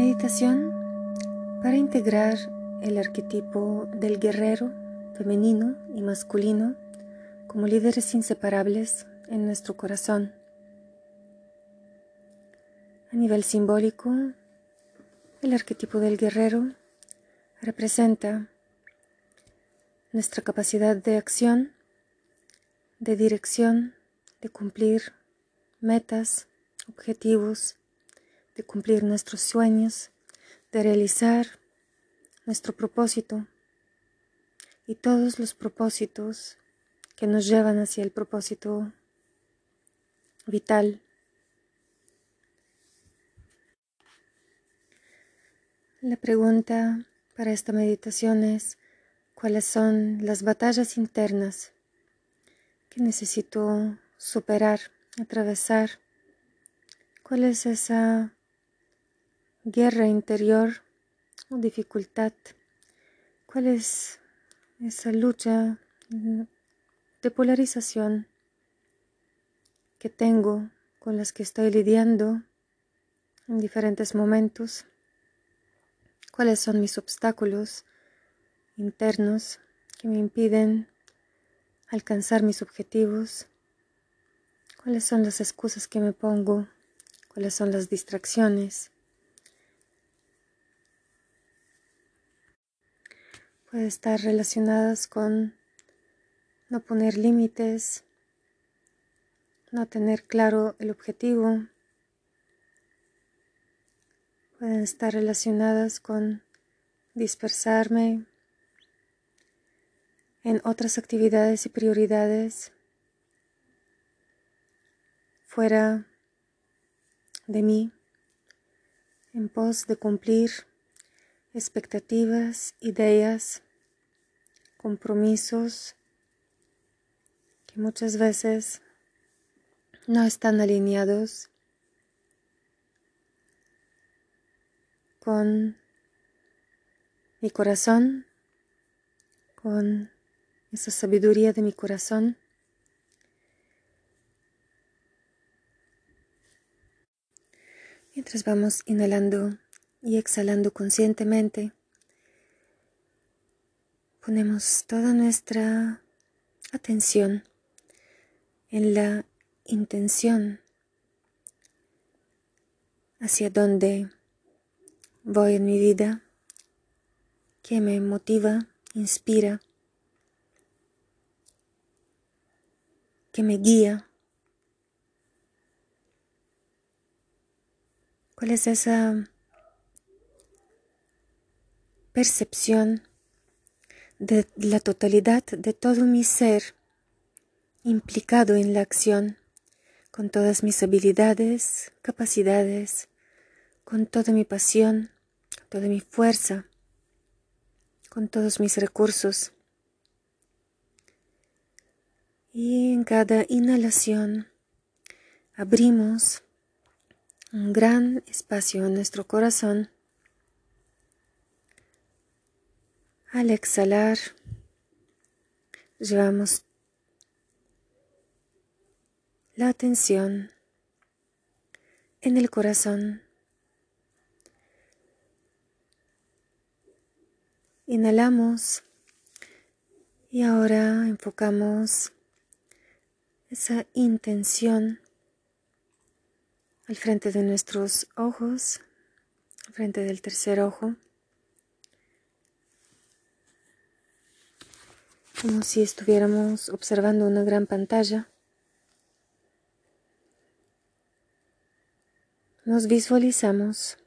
Meditación para integrar el arquetipo del guerrero femenino y masculino como líderes inseparables en nuestro corazón. A nivel simbólico, el arquetipo del guerrero representa nuestra capacidad de acción, de dirección, de cumplir metas, objetivos, de cumplir nuestros sueños, de realizar nuestro propósito y todos los propósitos que nos llevan hacia el propósito vital. La pregunta para esta meditación es cuáles son las batallas internas que necesito superar, atravesar, cuál es esa guerra interior o dificultad, cuál es esa lucha de polarización que tengo con las que estoy lidiando en diferentes momentos, cuáles son mis obstáculos internos que me impiden alcanzar mis objetivos, cuáles son las excusas que me pongo, cuáles son las distracciones puede estar relacionadas con no poner límites, no tener claro el objetivo, pueden estar relacionadas con dispersarme en otras actividades y prioridades fuera de mí en pos de cumplir expectativas, ideas, compromisos que muchas veces no están alineados con mi corazón, con esa sabiduría de mi corazón. Mientras vamos inhalando y exhalando conscientemente, ponemos toda nuestra atención en la intención hacia dónde voy en mi vida, que me motiva, inspira, que me guía. ¿Cuál es esa percepción de la totalidad de todo mi ser implicado en la acción, con todas mis habilidades, capacidades, con toda mi pasión, toda mi fuerza, con todos mis recursos. Y en cada inhalación abrimos un gran espacio en nuestro corazón Al exhalar, llevamos la atención en el corazón. Inhalamos y ahora enfocamos esa intención al frente de nuestros ojos, al frente del tercer ojo. Como si estuviéramos observando una gran pantalla. Nos visualizamos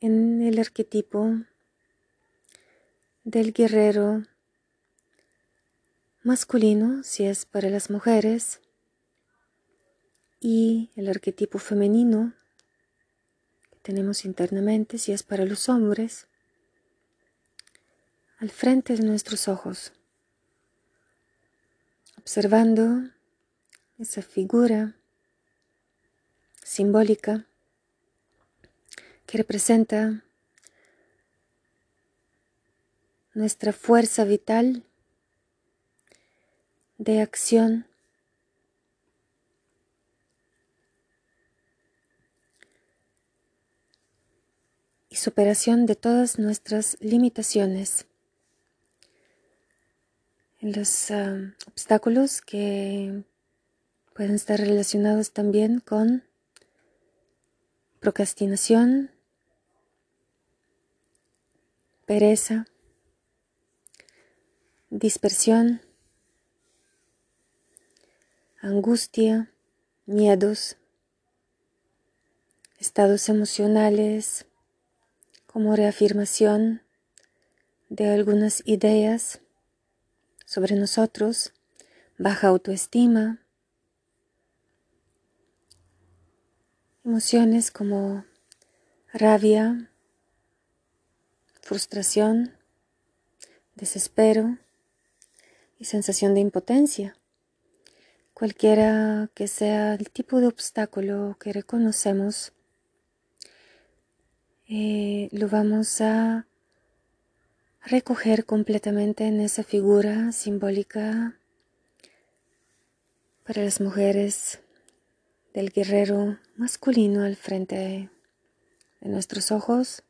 en el arquetipo del guerrero masculino, si es para las mujeres, y el arquetipo femenino que tenemos internamente, si es para los hombres al frente de nuestros ojos, observando esa figura simbólica que representa nuestra fuerza vital de acción y superación de todas nuestras limitaciones los obstáculos que pueden estar relacionados también con procrastinación, pereza, dispersión, angustia, miedos, estados emocionales como reafirmación de algunas ideas sobre nosotros, baja autoestima, emociones como rabia, frustración, desespero y sensación de impotencia. Cualquiera que sea el tipo de obstáculo que reconocemos, eh, lo vamos a recoger completamente en esa figura simbólica para las mujeres del guerrero masculino al frente de nuestros ojos,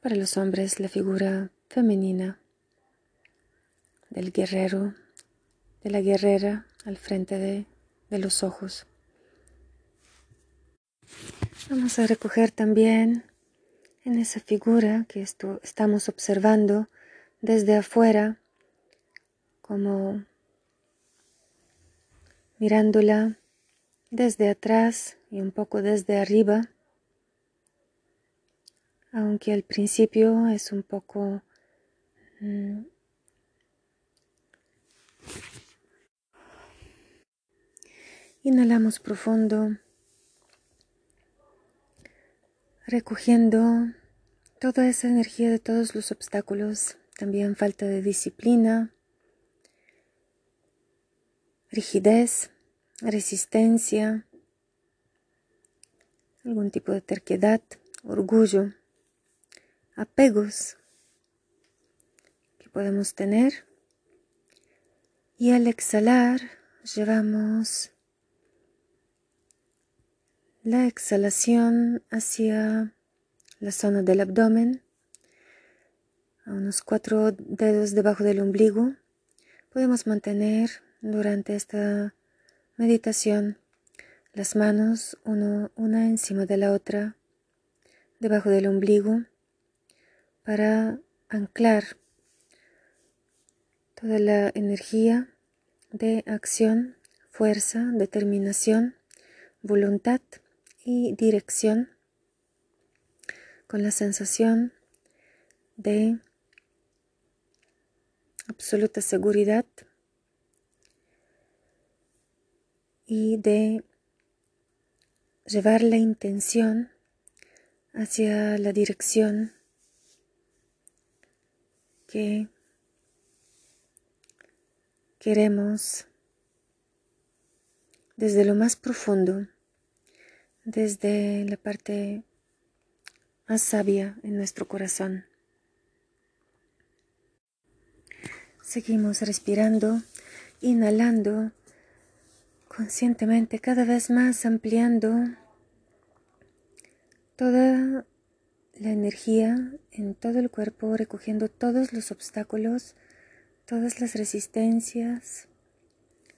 para los hombres la figura femenina del guerrero de la guerrera al frente de, los ojos. Vamos a recoger también en esa figura que estamos observando desde afuera, como mirándola desde atrás y un poco desde arriba, aunque al principio es un poco mm, Inhalamos profundo, recogiendo toda esa energía de todos los obstáculos, también falta de disciplina, rigidez, resistencia, algún tipo de terquedad, orgullo, apegos que podemos tener. Y al exhalar llevamos la exhalación hacia la zona del abdomen, a unos cuatro dedos debajo del ombligo. Podemos mantener durante esta meditación las manos una encima de la otra debajo del ombligo para anclar toda la energía de acción, fuerza, determinación, voluntad y dirección con la sensación de absoluta seguridad y de llevar la intención hacia la dirección que queremos desde lo más profundo desde la parte más sabia en nuestro corazón. Seguimos respirando, inhalando conscientemente, cada vez más ampliando toda la energía en todo el cuerpo, recogiendo todos los obstáculos, todas las resistencias,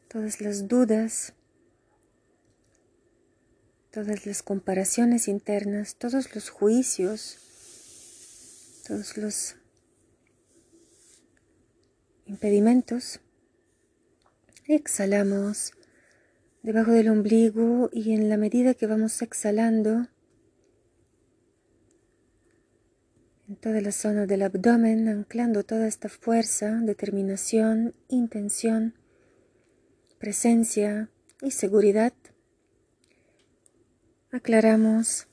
todas las dudas todas las comparaciones internas, todos los juicios, todos los impedimentos. Exhalamos debajo del ombligo y en la medida que vamos exhalando, en toda la zona del abdomen, anclando toda esta fuerza, determinación, intención, presencia y seguridad, aclaramos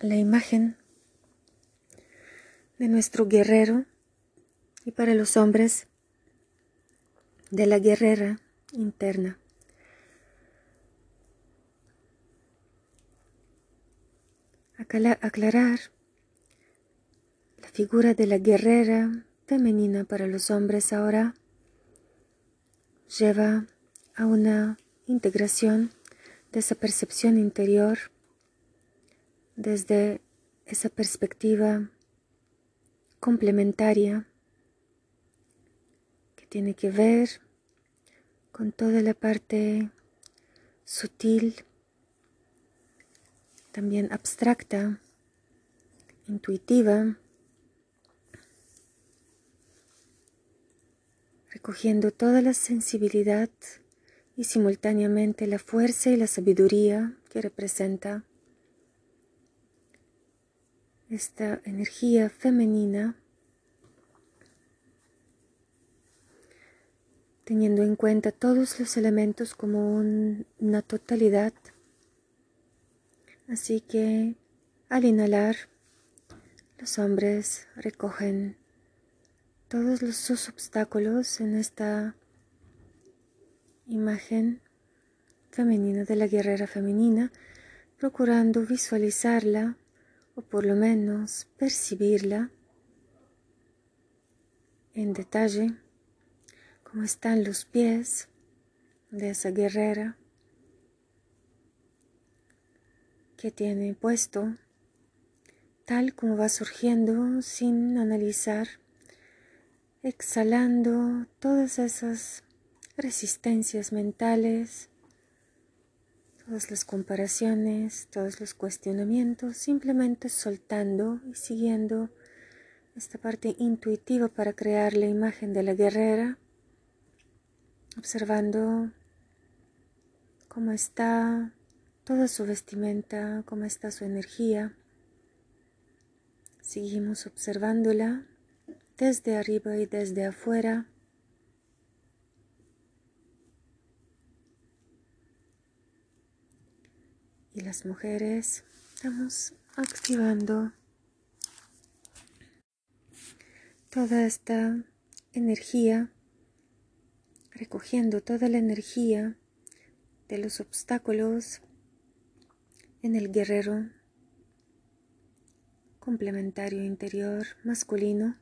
la imagen de nuestro guerrero y para los hombres de la guerrera interna. Aclarar la figura de la guerrera femenina para los hombres ahora lleva a una integración de esa percepción interior desde esa perspectiva complementaria que tiene que ver con toda la parte sutil, también abstracta, intuitiva, recogiendo toda la sensibilidad y simultáneamente la fuerza y la sabiduría que representa esta energía femenina, teniendo en cuenta todos los elementos como una totalidad. Así que al inhalar, los hombres recogen todos los obstáculos en esta imagen femenina de la guerrera femenina, procurando visualizarla o por lo menos percibirla en detalle, como están los pies de esa guerrera que tiene puesto, tal como va surgiendo sin analizar, exhalando todas esas resistencias mentales, todas las comparaciones, todos los cuestionamientos, simplemente soltando y siguiendo esta parte intuitiva para crear la imagen de la guerrera, observando cómo está toda su vestimenta, cómo está su energía. Seguimos observándola desde arriba y desde afuera y mujeres. Estamos activando toda esta energía, recogiendo toda la energía de los obstáculos en el guerrero complementario interior masculino,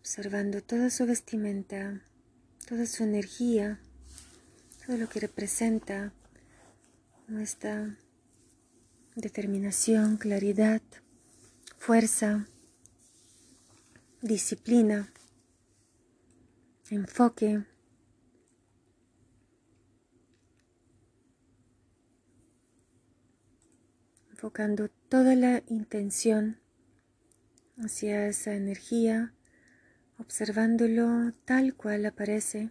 observando toda su vestimenta, toda su energía, todo lo que representa nuestra determinación, claridad, fuerza, disciplina, enfoque. enfocando toda la intención hacia esa energía, observándolo tal cual aparece,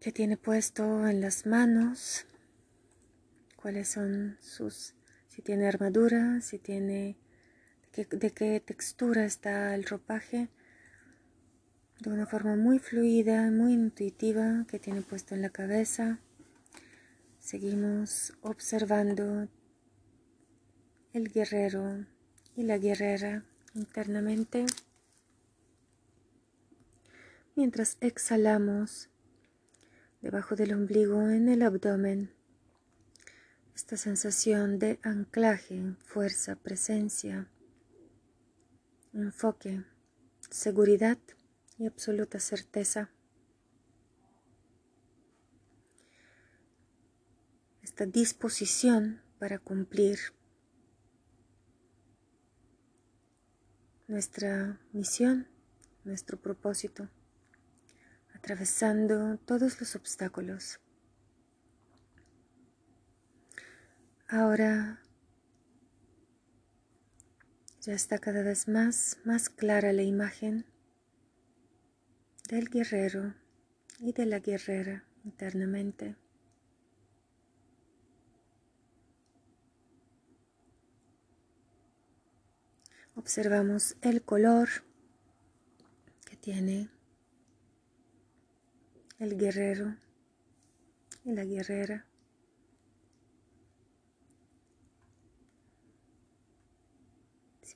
que tiene puesto en las manos, cuáles son sus, si tiene armadura, si tiene, de qué, textura está el ropaje, de una forma muy fluida, muy intuitiva que tiene puesto en la cabeza. Seguimos observando el guerrero y la guerrera internamente mientras exhalamos debajo del ombligo en el abdomen esta sensación de anclaje, fuerza, presencia, enfoque, seguridad y absoluta certeza. Esta disposición para cumplir nuestra misión, nuestro propósito, atravesando todos los obstáculos. Ahora ya está cada vez más, más clara la imagen del guerrero y de la guerrera internamente. Observamos el color que tiene el guerrero y la guerrera.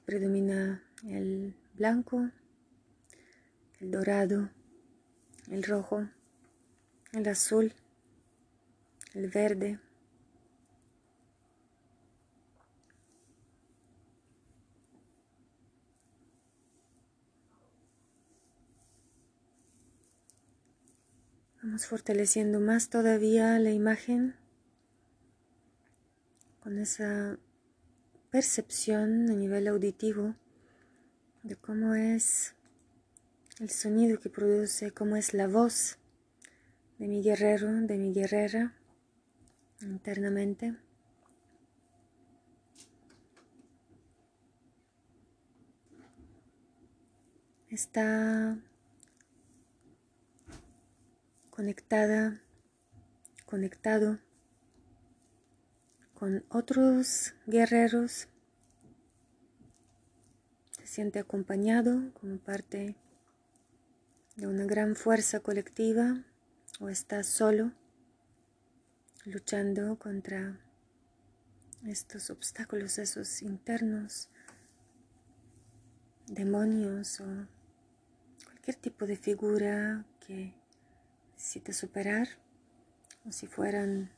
Predomina el blanco, el dorado, el rojo, el azul, el verde. Vamos fortaleciendo más todavía la imagen con esa percepción a nivel auditivo de cómo es el sonido que produce, cómo es la voz de mi guerrero, de mi guerrera internamente. Está conectada, conectado con otros guerreros. Se siente acompañado como parte de una gran fuerza colectiva o está solo luchando contra estos obstáculos, esos internos, demonios o cualquier tipo de figura que necesite superar, o si fueran,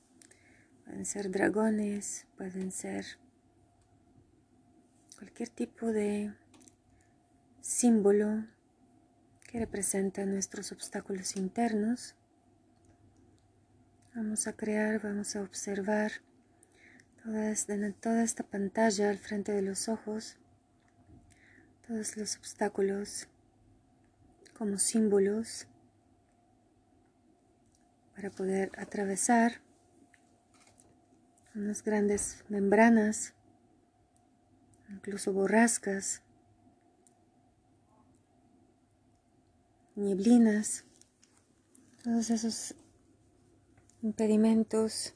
pueden ser dragones, pueden ser cualquier tipo de símbolo que representa nuestros obstáculos internos. Vamos a crear, vamos a observar toda esta, toda esta pantalla al frente de los ojos, todos los obstáculos como símbolos para poder atravesar unas grandes membranas, incluso borrascas nieblinas, todos esos impedimentos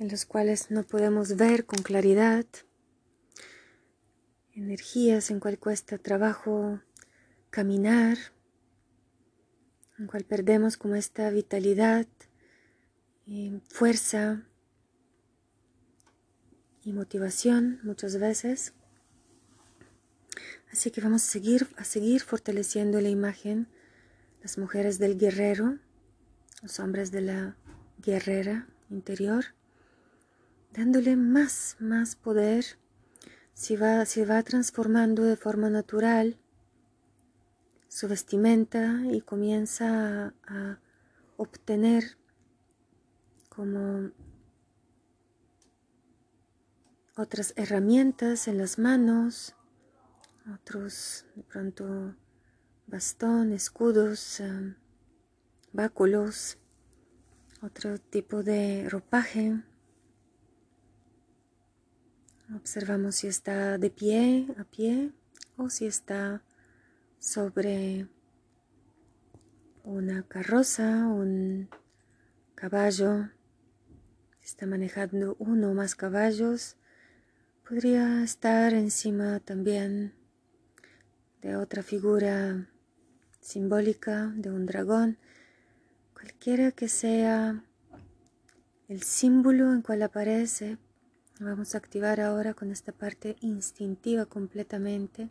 en los cuales no podemos ver con claridad, energías en cual cuesta trabajo caminar, en cual perdemos como esta vitalidad, y fuerza y motivación muchas veces. Así que vamos a seguir, a seguir fortaleciendo la imagen las mujeres del guerrero, los hombres de la guerrera interior, dándole más, más poder, si va, se va transformando de forma natural su vestimenta y comienza a, a obtener como otras herramientas en las manos, otros de pronto bastón, escudos, um, báculos, otro tipo de ropaje. Observamos si está de pie, a pie, o si está sobre una carroza, un caballo, está manejando uno o más caballos, podría estar encima también de otra figura simbólica de un dragón, cualquiera que sea el símbolo en cual aparece, vamos a activar ahora con esta parte instintiva completamente.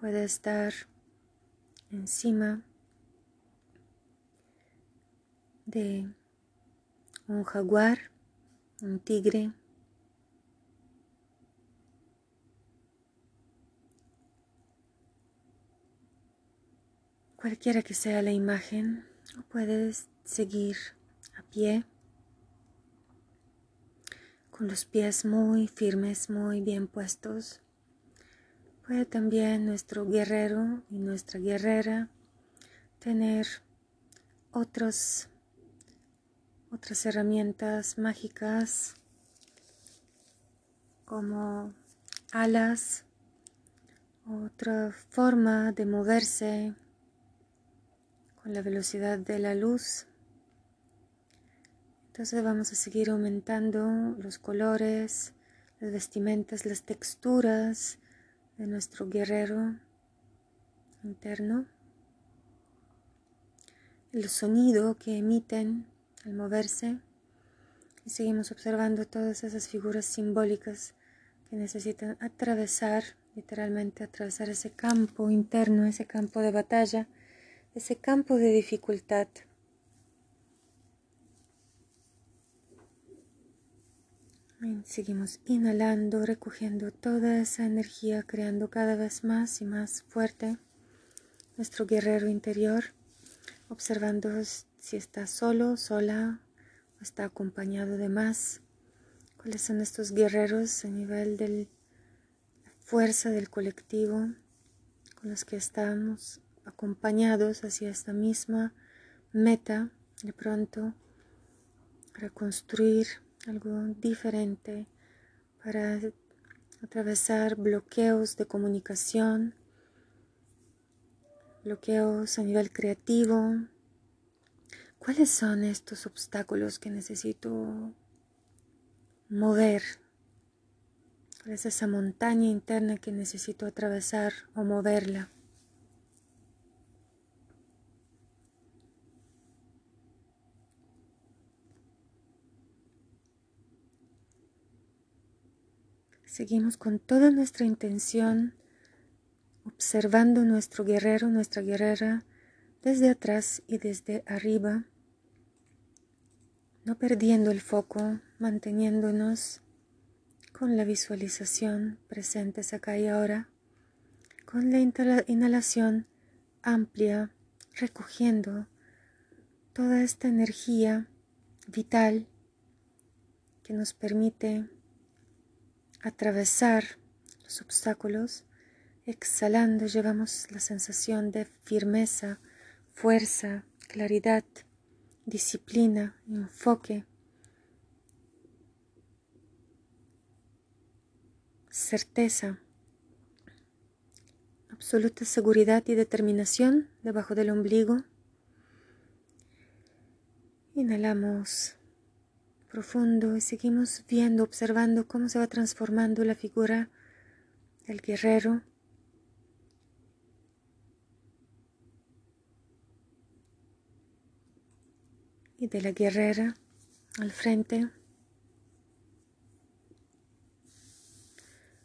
Puede estar encima de un jaguar, un tigre, Cualquiera que sea la imagen, puedes seguir a pie, con los pies muy firmes, muy bien puestos. Puede también nuestro guerrero y nuestra guerrera tener otros, otras herramientas mágicas como alas, otra forma de moverse la velocidad de la luz. Entonces vamos a seguir aumentando los colores, las vestimentas, las texturas de nuestro guerrero interno. El sonido que emiten al moverse. Y seguimos observando todas esas figuras simbólicas que necesitan atravesar, literalmente atravesar ese campo interno, ese campo de batalla ese campo de dificultad. Seguimos inhalando, recogiendo toda esa energía, creando cada vez más y más fuerte nuestro guerrero interior, observando si está solo, sola o está acompañado de más cuáles son estos guerreros a nivel de la fuerza del colectivo con los que estamos acompañados hacia esta misma meta de pronto para construir algo diferente, para atravesar bloqueos de comunicación, bloqueos a nivel creativo. ¿Cuáles son estos obstáculos que necesito mover? ¿Cuál es esa montaña interna que necesito atravesar o moverla? Seguimos con toda nuestra intención observando nuestro guerrero, nuestra guerrera, desde atrás y desde arriba, no perdiendo el foco, manteniéndonos con la visualización presentes acá y ahora, con la inhalación amplia, recogiendo toda esta energía vital que nos permite atravesar los obstáculos, exhalando llevamos la sensación de firmeza, fuerza, claridad, disciplina, enfoque, certeza, absoluta seguridad y determinación debajo del ombligo. Inhalamos profundo y seguimos viendo, observando cómo se va transformando la figura del guerrero. Y de la guerrera al frente.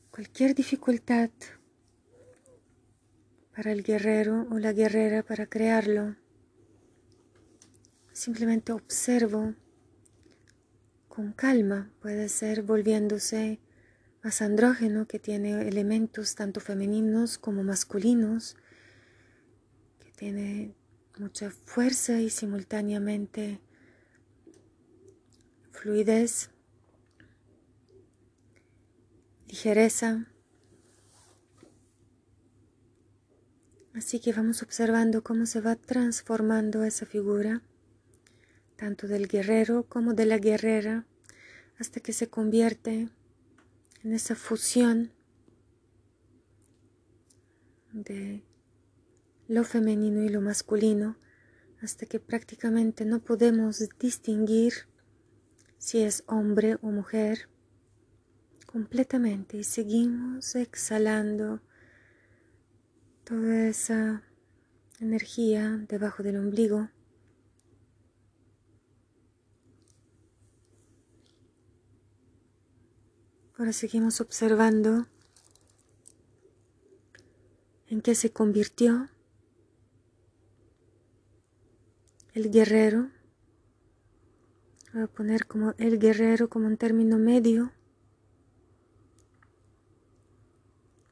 Cualquier dificultad para el guerrero o la guerrera para crearlo. Simplemente observo con calma, puede ser volviéndose más andrógeno, que tiene elementos tanto femeninos como masculinos, que tiene mucha fuerza y simultáneamente fluidez, ligereza. Así que vamos observando cómo se va transformando esa figura tanto del guerrero como de la guerrera, hasta que se convierte en esa fusión de lo femenino y lo masculino, hasta que prácticamente no podemos distinguir si es hombre o mujer completamente. Y seguimos exhalando toda esa energía debajo del ombligo Ahora seguimos observando en qué se convirtió el guerrero. Voy a poner como el guerrero como un término medio,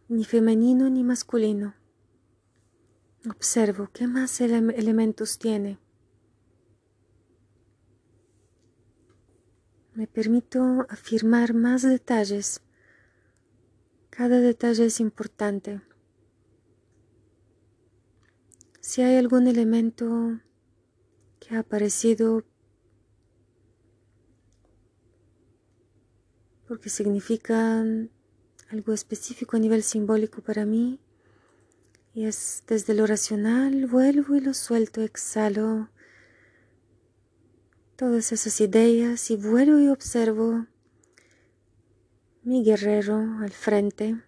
ni femenino ni masculino. Observo qué más elementos tiene. Me permito afirmar más detalles. Cada detalle es importante. Si hay algún elemento que ha aparecido porque significa algo específico a nivel simbólico para mí, y es desde lo racional, vuelvo y lo suelto, exhalo todas esas ideas y vuelvo y observo mi guerrero al frente.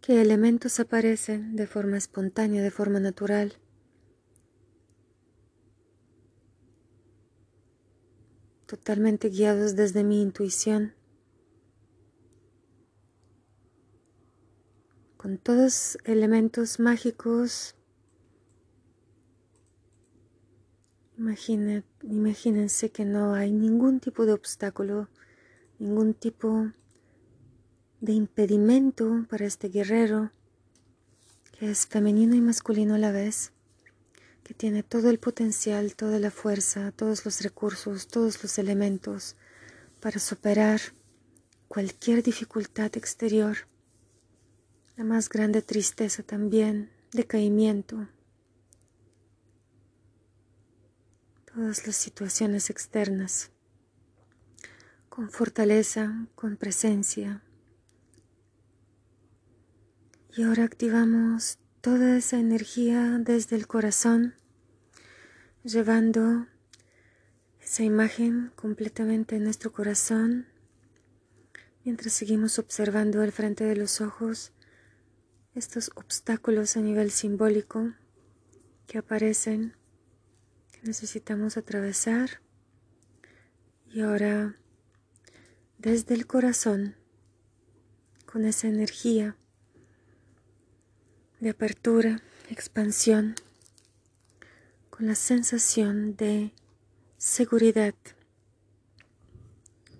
¿Qué elementos aparecen de forma espontánea, de forma natural? Totalmente guiados desde mi intuición. Con todos elementos mágicos imagínense que no hay ningún tipo de obstáculo, ningún tipo de impedimento para este guerrero, que es femenino y masculino a la vez, que tiene todo el potencial, toda la fuerza, todos los recursos, todos los elementos para superar cualquier dificultad exterior, la más grande tristeza también, decaimiento, todas las situaciones externas, con fortaleza, con presencia. Y ahora activamos toda esa energía desde el corazón, llevando esa imagen completamente en nuestro corazón, mientras seguimos observando al frente de los ojos estos obstáculos a nivel simbólico que aparecen, necesitamos atravesar. Y ahora, desde el corazón, con esa energía de apertura, expansión, con la sensación de seguridad,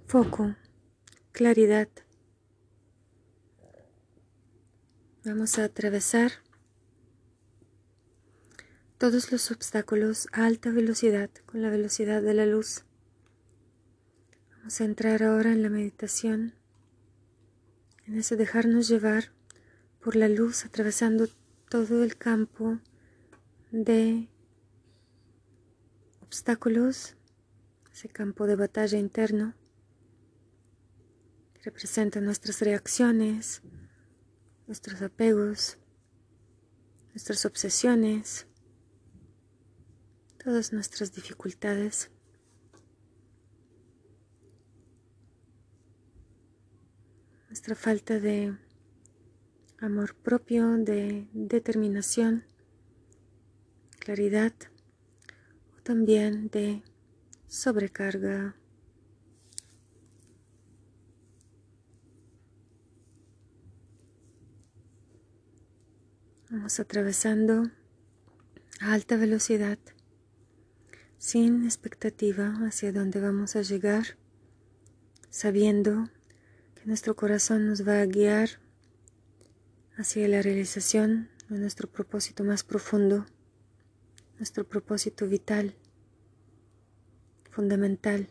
foco, claridad. Vamos a atravesar todos los obstáculos a alta velocidad con la velocidad de la luz. Vamos a entrar ahora en la meditación, en ese dejarnos llevar por la luz atravesando todo el campo de obstáculos, ese campo de batalla interno que representa nuestras reacciones, nuestros apegos, nuestras obsesiones, todas nuestras dificultades. Nuestra falta de amor propio, de determinación, claridad también de sobrecarga. Vamos atravesando a alta velocidad, sin expectativa hacia dónde vamos a llegar, sabiendo que nuestro corazón nos va a guiar hacia la realización de nuestro propósito más profundo nuestro propósito vital, fundamental.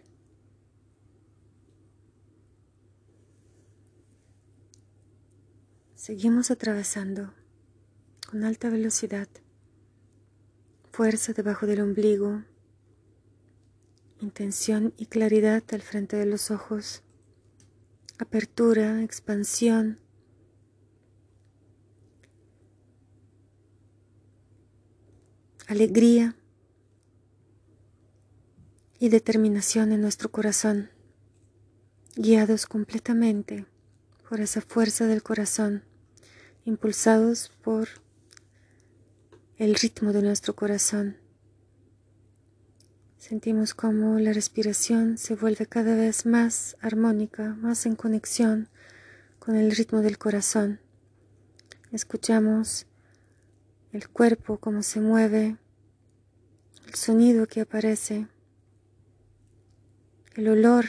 Seguimos atravesando con alta velocidad, fuerza debajo del ombligo, intención y claridad al frente de los ojos, apertura, expansión, alegría. Y determinación en nuestro corazón, guiados completamente por esa fuerza del corazón, impulsados por el ritmo de nuestro corazón. Sentimos como la respiración se vuelve cada vez más armónica, más en conexión con el ritmo del corazón. Escuchamos el cuerpo, cómo se mueve, el sonido que aparece, el olor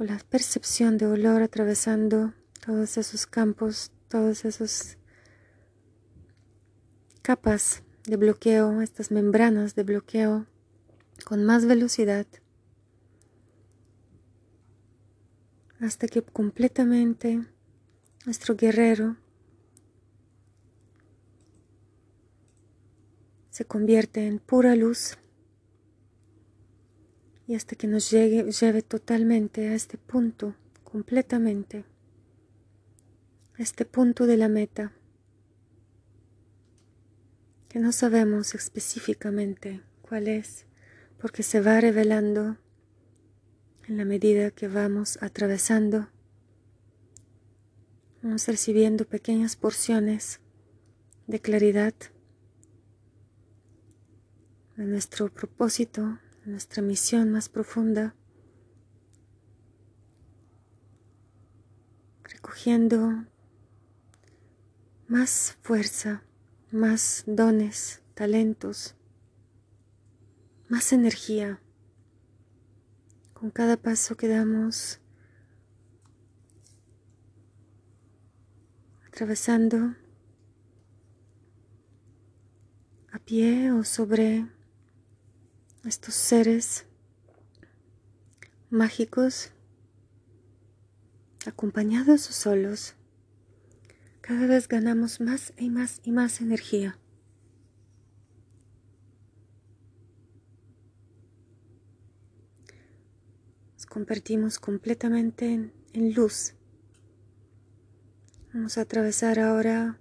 o la percepción de olor atravesando todos esos campos, todos esos capas de bloqueo, estas membranas de bloqueo con más velocidad hasta que completamente nuestro guerrero se convierte en pura luz y hasta que nos llegue, lleve totalmente a este punto, completamente, a este punto de la meta, que no sabemos específicamente cuál es, porque se va revelando en la medida que vamos atravesando, vamos recibiendo pequeñas porciones de claridad de nuestro propósito, de nuestra misión más profunda, recogiendo más fuerza, más dones, talentos, más energía con cada paso que damos, atravesando a pie o sobre estos seres mágicos, acompañados o solos, cada vez ganamos más y más y más energía. Convertimos completamente en, en luz. Vamos a atravesar ahora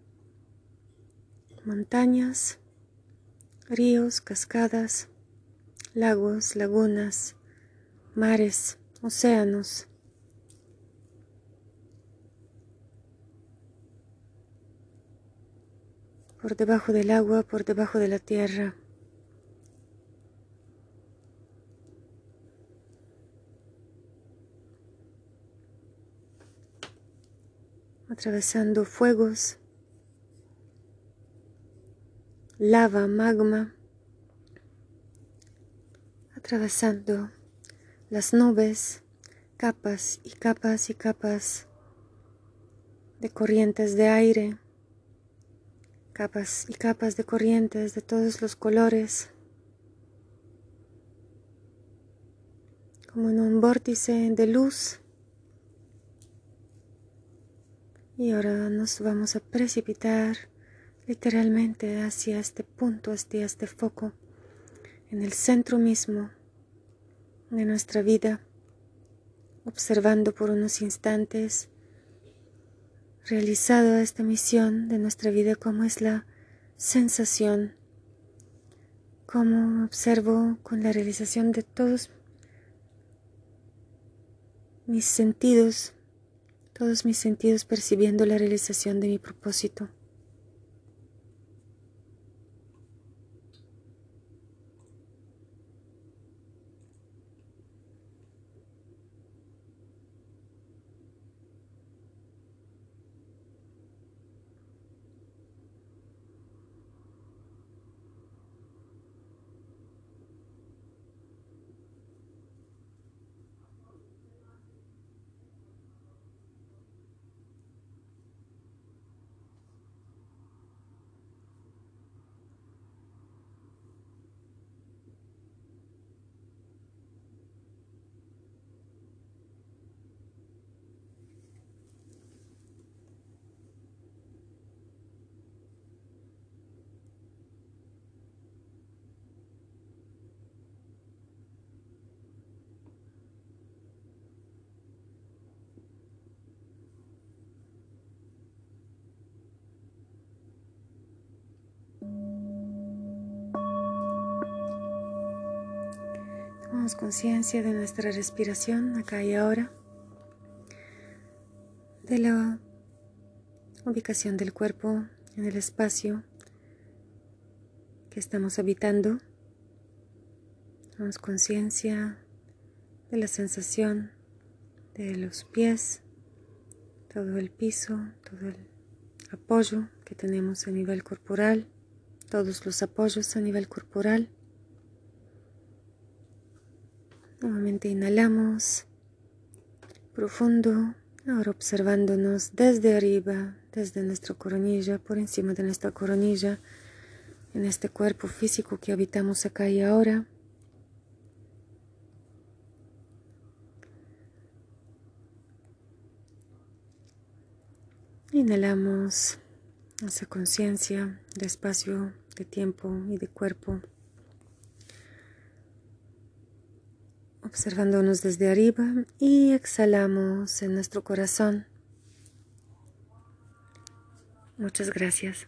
montañas, ríos, cascadas, lagos, lagunas, mares, océanos. Por debajo del agua, por debajo de la tierra. Atravesando fuegos, lava, magma, atravesando las nubes, capas y capas y capas de corrientes de aire, capas y capas de corrientes de todos los colores, como en un vórtice de luz. Y ahora nos vamos a precipitar literalmente hacia este punto, hacia este foco, en el centro mismo de nuestra vida, observando por unos instantes realizado esta misión de nuestra vida, cómo es la sensación, cómo observo con la realización de todos mis sentidos, todos mis sentidos percibiendo la realización de mi propósito. Tomamos conciencia de nuestra respiración acá y ahora, de la ubicación del cuerpo en el espacio que estamos habitando. Tomamos conciencia de la sensación de los pies, todo el piso, todo el apoyo que tenemos a nivel corporal, todos los apoyos a nivel corporal. Nuevamente inhalamos profundo, ahora observándonos desde arriba, desde nuestra coronilla, por encima de nuestra coronilla, en este cuerpo físico que habitamos acá y ahora. Inhalamos esa conciencia de espacio, de tiempo y de cuerpo. Observándonos desde arriba y exhalamos en nuestro corazón. Muchas gracias.